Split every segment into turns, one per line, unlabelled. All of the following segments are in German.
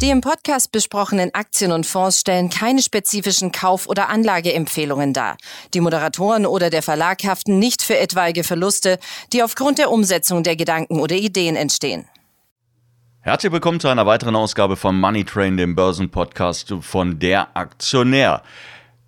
Die im Podcast besprochenen Aktien und Fonds stellen keine spezifischen Kauf- oder Anlageempfehlungen dar. Die Moderatoren oder der Verlag haften nicht für etwaige Verluste, die aufgrund der Umsetzung der Gedanken oder Ideen entstehen.
Herzlich willkommen zu einer weiteren Ausgabe von Money Train, dem Börsenpodcast von der Aktionär.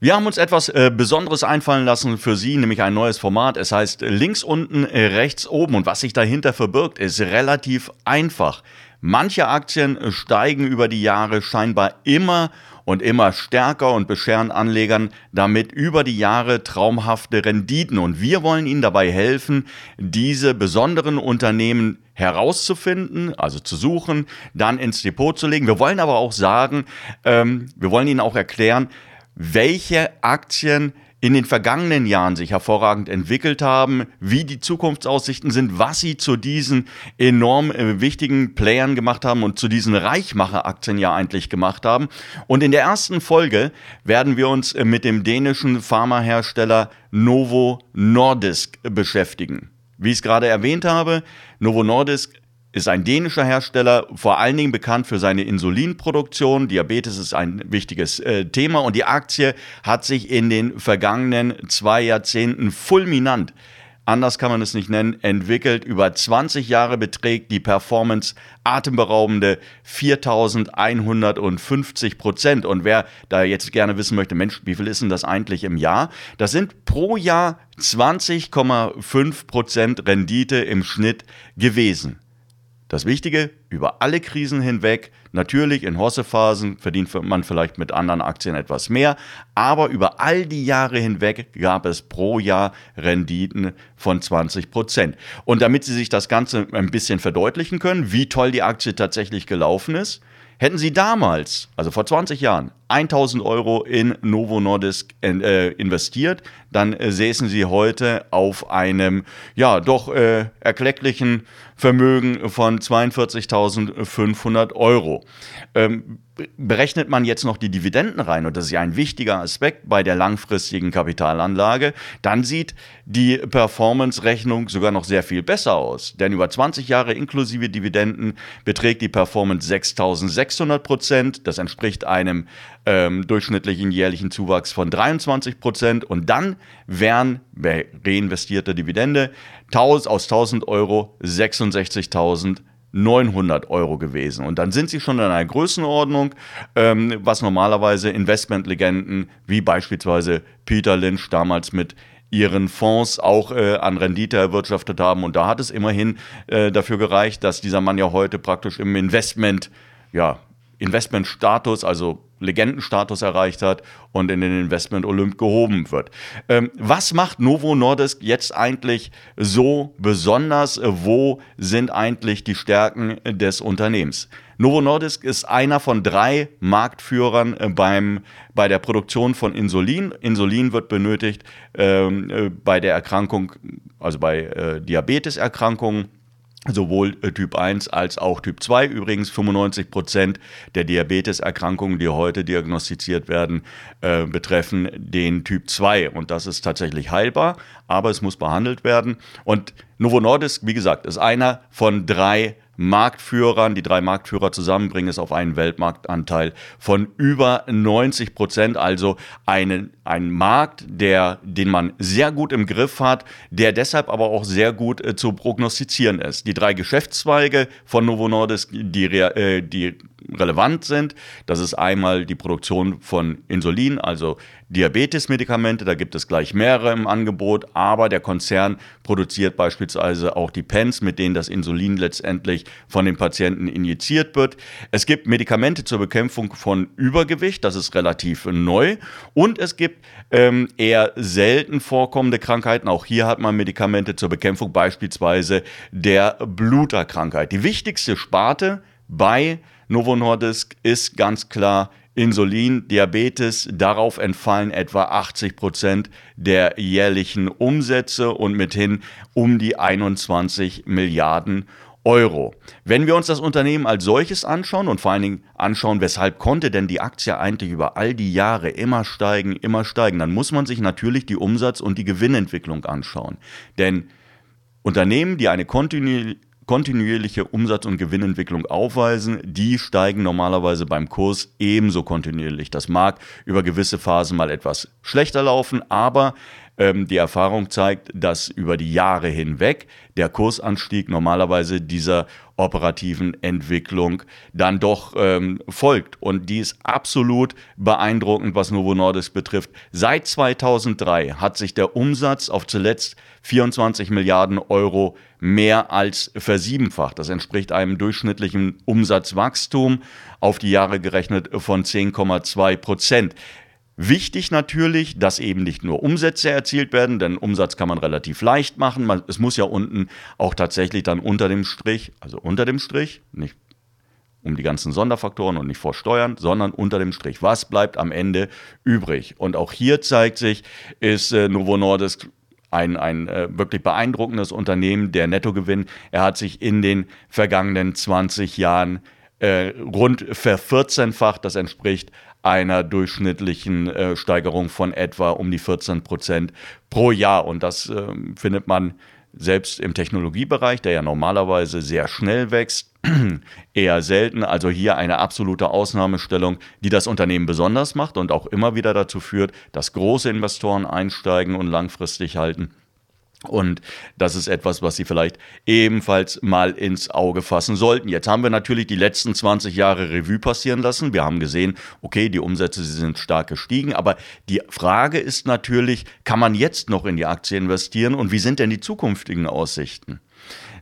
Wir haben uns etwas äh, Besonderes einfallen lassen für Sie, nämlich ein neues Format. Es heißt links unten, äh, rechts oben. Und was sich dahinter verbirgt, ist relativ einfach. Manche Aktien steigen über die Jahre scheinbar immer und immer stärker und bescheren Anlegern damit über die Jahre traumhafte Renditen. Und wir wollen Ihnen dabei helfen, diese besonderen Unternehmen herauszufinden, also zu suchen, dann ins Depot zu legen. Wir wollen aber auch sagen, ähm, wir wollen Ihnen auch erklären, welche Aktien in den vergangenen Jahren sich hervorragend entwickelt haben, wie die Zukunftsaussichten sind, was sie zu diesen enorm äh, wichtigen Playern gemacht haben und zu diesen Reichmacher-Aktien ja eigentlich gemacht haben. Und in der ersten Folge werden wir uns äh, mit dem dänischen Pharmahersteller Novo Nordisk beschäftigen. Wie ich es gerade erwähnt habe, Novo Nordisk ist ein dänischer Hersteller, vor allen Dingen bekannt für seine Insulinproduktion. Diabetes ist ein wichtiges äh, Thema und die Aktie hat sich in den vergangenen zwei Jahrzehnten fulminant anders kann man es nicht nennen, entwickelt. Über 20 Jahre beträgt die Performance atemberaubende 4150 Prozent. Und wer da jetzt gerne wissen möchte, Mensch, wie viel ist denn das eigentlich im Jahr? Das sind pro Jahr 20,5 Prozent Rendite im Schnitt gewesen. Das Wichtige, über alle Krisen hinweg, natürlich in Hossephasen verdient man vielleicht mit anderen Aktien etwas mehr, aber über all die Jahre hinweg gab es pro Jahr Renditen von 20 Prozent. Und damit Sie sich das Ganze ein bisschen verdeutlichen können, wie toll die Aktie tatsächlich gelaufen ist, hätten Sie damals, also vor 20 Jahren, 1000 Euro in Novo Nordisk äh, investiert, dann äh, säßen Sie heute auf einem, ja, doch äh, erklecklichen Vermögen von 42.500 Euro. Ähm, berechnet man jetzt noch die Dividenden rein, und das ist ja ein wichtiger Aspekt bei der langfristigen Kapitalanlage, dann sieht die Performance-Rechnung sogar noch sehr viel besser aus. Denn über 20 Jahre inklusive Dividenden beträgt die Performance 6.600 Prozent. Das entspricht einem ähm, durchschnittlichen jährlichen Zuwachs von 23 Prozent. Und dann wären bei reinvestierter Dividende aus 1000 Euro 66.000 900 Euro gewesen. Und dann sind sie schon in einer Größenordnung, ähm, was normalerweise Investmentlegenden wie beispielsweise Peter Lynch damals mit ihren Fonds auch äh, an Rendite erwirtschaftet haben. Und da hat es immerhin äh, dafür gereicht, dass dieser Mann ja heute praktisch im Investment, ja, Investmentstatus, also Legendenstatus erreicht hat und in den Investment Olymp gehoben wird. Ähm, was macht Novo Nordisk jetzt eigentlich so besonders? Wo sind eigentlich die Stärken des Unternehmens? Novo Nordisk ist einer von drei Marktführern äh, beim, bei der Produktion von Insulin. Insulin wird benötigt ähm, äh, bei der Erkrankung, also bei äh, Diabeteserkrankungen sowohl äh, Typ 1 als auch Typ 2. Übrigens 95 Prozent der Diabeteserkrankungen, die heute diagnostiziert werden, äh, betreffen den Typ 2. Und das ist tatsächlich heilbar, aber es muss behandelt werden. Und Novo Nordisk, wie gesagt, ist einer von drei Marktführern, die drei Marktführer zusammenbringen, ist auf einen Weltmarktanteil von über 90 Prozent. Also einen, ein Markt, der, den man sehr gut im Griff hat, der deshalb aber auch sehr gut äh, zu prognostizieren ist. Die drei Geschäftszweige von Novo Nordisk, die, äh, die relevant sind, das ist einmal die Produktion von Insulin, also Diabetesmedikamente, da gibt es gleich mehrere im Angebot, aber der Konzern produziert beispielsweise auch die Pens, mit denen das Insulin letztendlich von den Patienten injiziert wird. Es gibt Medikamente zur Bekämpfung von Übergewicht, das ist relativ neu. Und es gibt ähm, eher selten vorkommende Krankheiten. Auch hier hat man Medikamente zur Bekämpfung beispielsweise der Bluterkrankheit. Die wichtigste Sparte bei Novo Nordisk ist ganz klar Insulin, Diabetes, darauf entfallen etwa 80 Prozent der jährlichen Umsätze und mithin um die 21 Milliarden Euro. Wenn wir uns das Unternehmen als solches anschauen und vor allen Dingen anschauen, weshalb konnte denn die Aktie eigentlich über all die Jahre immer steigen, immer steigen, dann muss man sich natürlich die Umsatz- und die Gewinnentwicklung anschauen. Denn Unternehmen, die eine kontinuierliche kontinuierliche Umsatz- und Gewinnentwicklung aufweisen, die steigen normalerweise beim Kurs ebenso kontinuierlich. Das mag über gewisse Phasen mal etwas schlechter laufen, aber ähm, die Erfahrung zeigt, dass über die Jahre hinweg der Kursanstieg normalerweise dieser operativen Entwicklung dann doch ähm, folgt. Und die ist absolut beeindruckend, was Novo Nordisk betrifft. Seit 2003 hat sich der Umsatz auf zuletzt 24 Milliarden Euro mehr als versiebenfacht. Das entspricht einem durchschnittlichen Umsatzwachstum auf die Jahre gerechnet von 10,2 Prozent. Wichtig natürlich, dass eben nicht nur Umsätze erzielt werden, denn Umsatz kann man relativ leicht machen. Man, es muss ja unten auch tatsächlich dann unter dem Strich, also unter dem Strich, nicht um die ganzen Sonderfaktoren und nicht vor Steuern, sondern unter dem Strich. Was bleibt am Ende übrig? Und auch hier zeigt sich, ist äh, Novo Nordisk ein, ein äh, wirklich beeindruckendes Unternehmen. Der Nettogewinn, er hat sich in den vergangenen 20 Jahren äh, rund vervierzehnfacht. Das entspricht einer durchschnittlichen äh, Steigerung von etwa um die 14 Prozent pro Jahr. Und das äh, findet man selbst im Technologiebereich, der ja normalerweise sehr schnell wächst, eher selten. Also hier eine absolute Ausnahmestellung, die das Unternehmen besonders macht und auch immer wieder dazu führt, dass große Investoren einsteigen und langfristig halten. Und das ist etwas, was Sie vielleicht ebenfalls mal ins Auge fassen sollten. Jetzt haben wir natürlich die letzten 20 Jahre Revue passieren lassen. Wir haben gesehen, okay, die Umsätze sie sind stark gestiegen. Aber die Frage ist natürlich, kann man jetzt noch in die Aktie investieren und wie sind denn die zukünftigen Aussichten?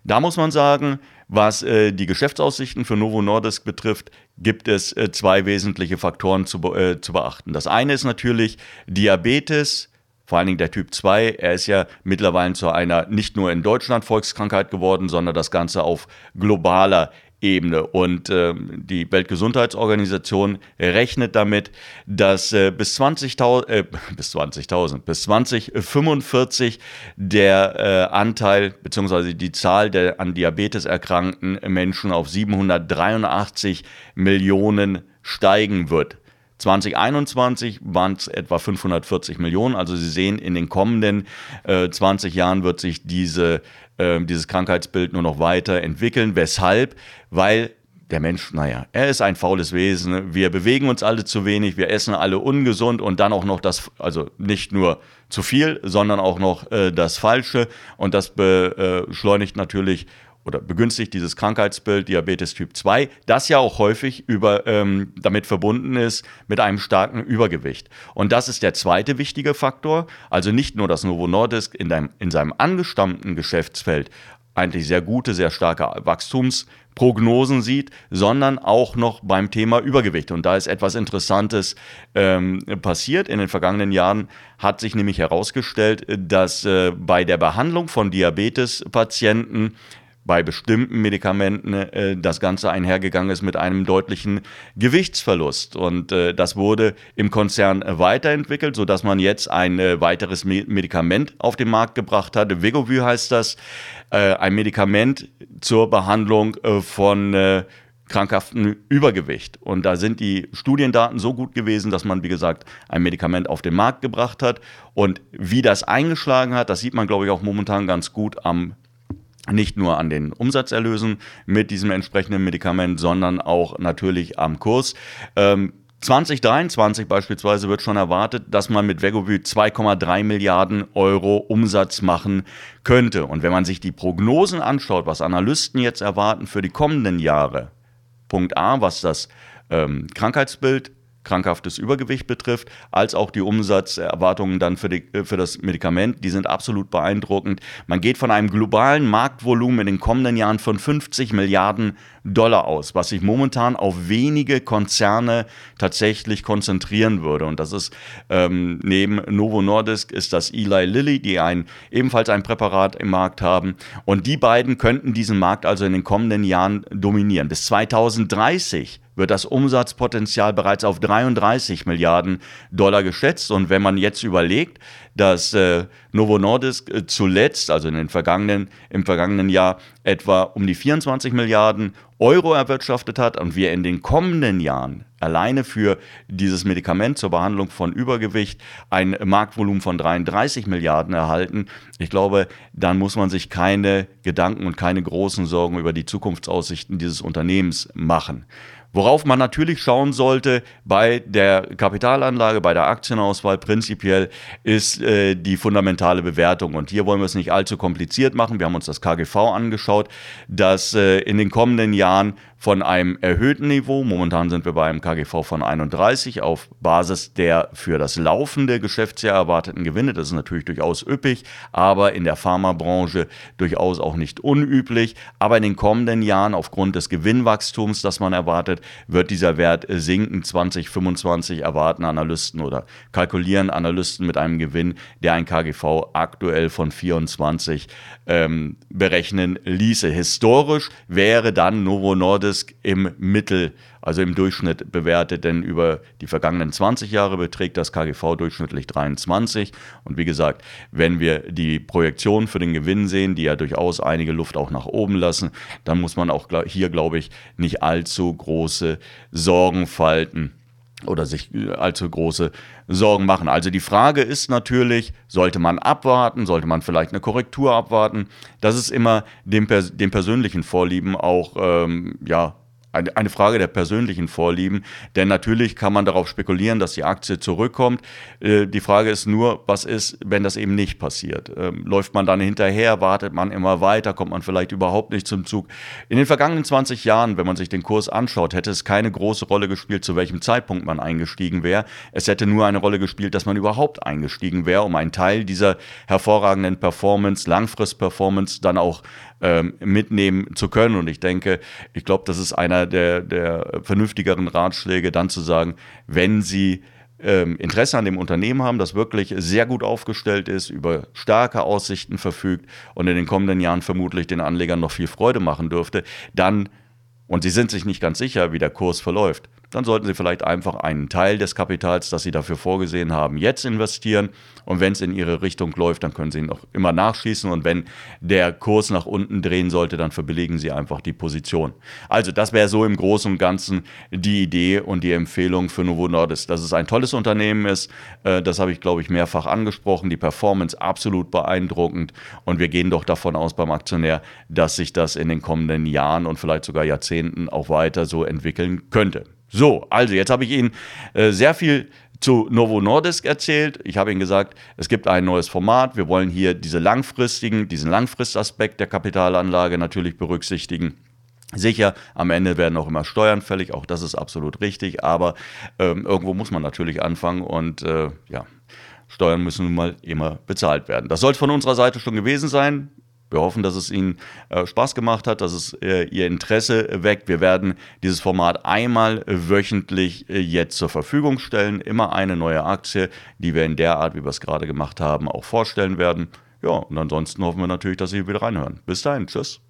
Da muss man sagen, was äh, die Geschäftsaussichten für Novo Nordisk betrifft, gibt es äh, zwei wesentliche Faktoren zu, äh, zu beachten. Das eine ist natürlich Diabetes, vor allen Dingen der Typ 2, er ist ja mittlerweile zu einer nicht nur in Deutschland Volkskrankheit geworden, sondern das Ganze auf globaler Ebene. Und äh, die Weltgesundheitsorganisation rechnet damit, dass äh, bis 20.000, äh, bis 20.000, bis 2045 der äh, Anteil bzw. die Zahl der an Diabetes erkrankten Menschen auf 783 Millionen steigen wird. 2021 waren es etwa 540 Millionen. Also Sie sehen, in den kommenden äh, 20 Jahren wird sich diese, äh, dieses Krankheitsbild nur noch weiter entwickeln. Weshalb? Weil der Mensch, naja, er ist ein faules Wesen. Wir bewegen uns alle zu wenig, wir essen alle ungesund und dann auch noch das, also nicht nur zu viel, sondern auch noch äh, das Falsche. Und das beschleunigt natürlich oder begünstigt dieses Krankheitsbild Diabetes Typ 2, das ja auch häufig über, ähm, damit verbunden ist mit einem starken Übergewicht. Und das ist der zweite wichtige Faktor. Also nicht nur, dass Novo Nordisk in, deinem, in seinem angestammten Geschäftsfeld eigentlich sehr gute, sehr starke Wachstumsprognosen sieht, sondern auch noch beim Thema Übergewicht. Und da ist etwas Interessantes ähm, passiert. In den vergangenen Jahren hat sich nämlich herausgestellt, dass äh, bei der Behandlung von Diabetespatienten bei bestimmten Medikamenten äh, das Ganze einhergegangen ist mit einem deutlichen Gewichtsverlust. Und äh, das wurde im Konzern weiterentwickelt, sodass man jetzt ein äh, weiteres Me Medikament auf den Markt gebracht hat. Vegovy heißt das, äh, ein Medikament zur Behandlung äh, von äh, krankhaften Übergewicht. Und da sind die Studiendaten so gut gewesen, dass man, wie gesagt, ein Medikament auf den Markt gebracht hat. Und wie das eingeschlagen hat, das sieht man, glaube ich, auch momentan ganz gut am nicht nur an den Umsatzerlösen mit diesem entsprechenden Medikament, sondern auch natürlich am Kurs. Ähm, 2023 beispielsweise wird schon erwartet, dass man mit Vegovy 2,3 Milliarden Euro Umsatz machen könnte. Und wenn man sich die Prognosen anschaut, was Analysten jetzt erwarten für die kommenden Jahre, Punkt A, was das ähm, Krankheitsbild krankhaftes Übergewicht betrifft, als auch die Umsatzerwartungen dann für, die, äh, für das Medikament, die sind absolut beeindruckend. Man geht von einem globalen Marktvolumen in den kommenden Jahren von 50 Milliarden Dollar aus, was sich momentan auf wenige Konzerne tatsächlich konzentrieren würde. Und das ist ähm, neben Novo Nordisk ist das Eli Lilly, die ein, ebenfalls ein Präparat im Markt haben. Und die beiden könnten diesen Markt also in den kommenden Jahren dominieren. Bis 2030 wird das Umsatzpotenzial bereits auf 33 Milliarden Dollar geschätzt. Und wenn man jetzt überlegt, dass äh, Novo Nordisk äh, zuletzt, also in den vergangenen, im vergangenen Jahr, etwa um die 24 Milliarden Euro erwirtschaftet hat und wir in den kommenden Jahren alleine für dieses Medikament zur Behandlung von Übergewicht ein Marktvolumen von 33 Milliarden erhalten. Ich glaube, dann muss man sich keine Gedanken und keine großen Sorgen über die Zukunftsaussichten dieses Unternehmens machen. Worauf man natürlich schauen sollte bei der Kapitalanlage, bei der Aktienauswahl prinzipiell, ist äh, die fundamentale Bewertung. Und hier wollen wir es nicht allzu kompliziert machen. Wir haben uns das KGV angeschaut, das äh, in den kommenden Jahren von einem erhöhten Niveau, momentan sind wir bei einem KGV von 31 auf Basis der für das laufende Geschäftsjahr erwarteten Gewinne. Das ist natürlich durchaus üppig, aber in der Pharmabranche durchaus auch nicht unüblich. Aber in den kommenden Jahren aufgrund des Gewinnwachstums, das man erwartet, wird dieser Wert sinken. 2025 erwarten Analysten oder kalkulieren Analysten mit einem Gewinn, der ein KGV aktuell von 24 ähm, berechnen ließe. Historisch wäre dann Novo Nordisk im Mittel, also im Durchschnitt bewertet, denn über die vergangenen 20 Jahre beträgt das KGV durchschnittlich 23. Und wie gesagt, wenn wir die Projektion für den Gewinn sehen, die ja durchaus einige Luft auch nach oben lassen, dann muss man auch hier, glaube ich, nicht allzu große Sorgen falten oder sich äh, allzu große Sorgen machen. Also die Frage ist natürlich, sollte man abwarten, sollte man vielleicht eine Korrektur abwarten? Das ist immer dem, dem persönlichen Vorlieben auch ähm, ja, eine Frage der persönlichen Vorlieben, denn natürlich kann man darauf spekulieren, dass die Aktie zurückkommt. Äh, die Frage ist nur, was ist, wenn das eben nicht passiert? Ähm, läuft man dann hinterher, wartet man immer weiter, kommt man vielleicht überhaupt nicht zum Zug? In den vergangenen 20 Jahren, wenn man sich den Kurs anschaut, hätte es keine große Rolle gespielt, zu welchem Zeitpunkt man eingestiegen wäre. Es hätte nur eine Rolle gespielt, dass man überhaupt eingestiegen wäre, um einen Teil dieser hervorragenden Performance, Langfrist-Performance dann auch ähm, mitnehmen zu können. Und ich denke, ich glaube, das ist einer der, der vernünftigeren Ratschläge, dann zu sagen, wenn Sie ähm, Interesse an dem Unternehmen haben, das wirklich sehr gut aufgestellt ist, über starke Aussichten verfügt und in den kommenden Jahren vermutlich den Anlegern noch viel Freude machen dürfte, dann, und Sie sind sich nicht ganz sicher, wie der Kurs verläuft, dann sollten Sie vielleicht einfach einen Teil des Kapitals, das Sie dafür vorgesehen haben, jetzt investieren. Und wenn es in Ihre Richtung läuft, dann können Sie noch immer nachschießen. Und wenn der Kurs nach unten drehen sollte, dann verbilligen Sie einfach die Position. Also das wäre so im Großen und Ganzen die Idee und die Empfehlung für Novo Nordisk. Dass es ein tolles Unternehmen ist, äh, das habe ich, glaube ich, mehrfach angesprochen. Die Performance absolut beeindruckend. Und wir gehen doch davon aus beim Aktionär, dass sich das in den kommenden Jahren und vielleicht sogar Jahrzehnten auch weiter so entwickeln könnte. So, also jetzt habe ich Ihnen äh, sehr viel zu Novo Nordisk erzählt. Ich habe Ihnen gesagt, es gibt ein neues Format. Wir wollen hier diese langfristigen, diesen Langfristaspekt der Kapitalanlage natürlich berücksichtigen. Sicher, am Ende werden auch immer Steuern fällig, auch das ist absolut richtig, aber ähm, irgendwo muss man natürlich anfangen und äh, ja, Steuern müssen nun mal immer bezahlt werden. Das soll es von unserer Seite schon gewesen sein. Wir hoffen, dass es Ihnen äh, Spaß gemacht hat, dass es äh, Ihr Interesse weckt. Wir werden dieses Format einmal wöchentlich äh, jetzt zur Verfügung stellen. Immer eine neue Aktie, die wir in der Art, wie wir es gerade gemacht haben, auch vorstellen werden. Ja, und ansonsten hoffen wir natürlich, dass Sie wieder reinhören. Bis dahin, tschüss.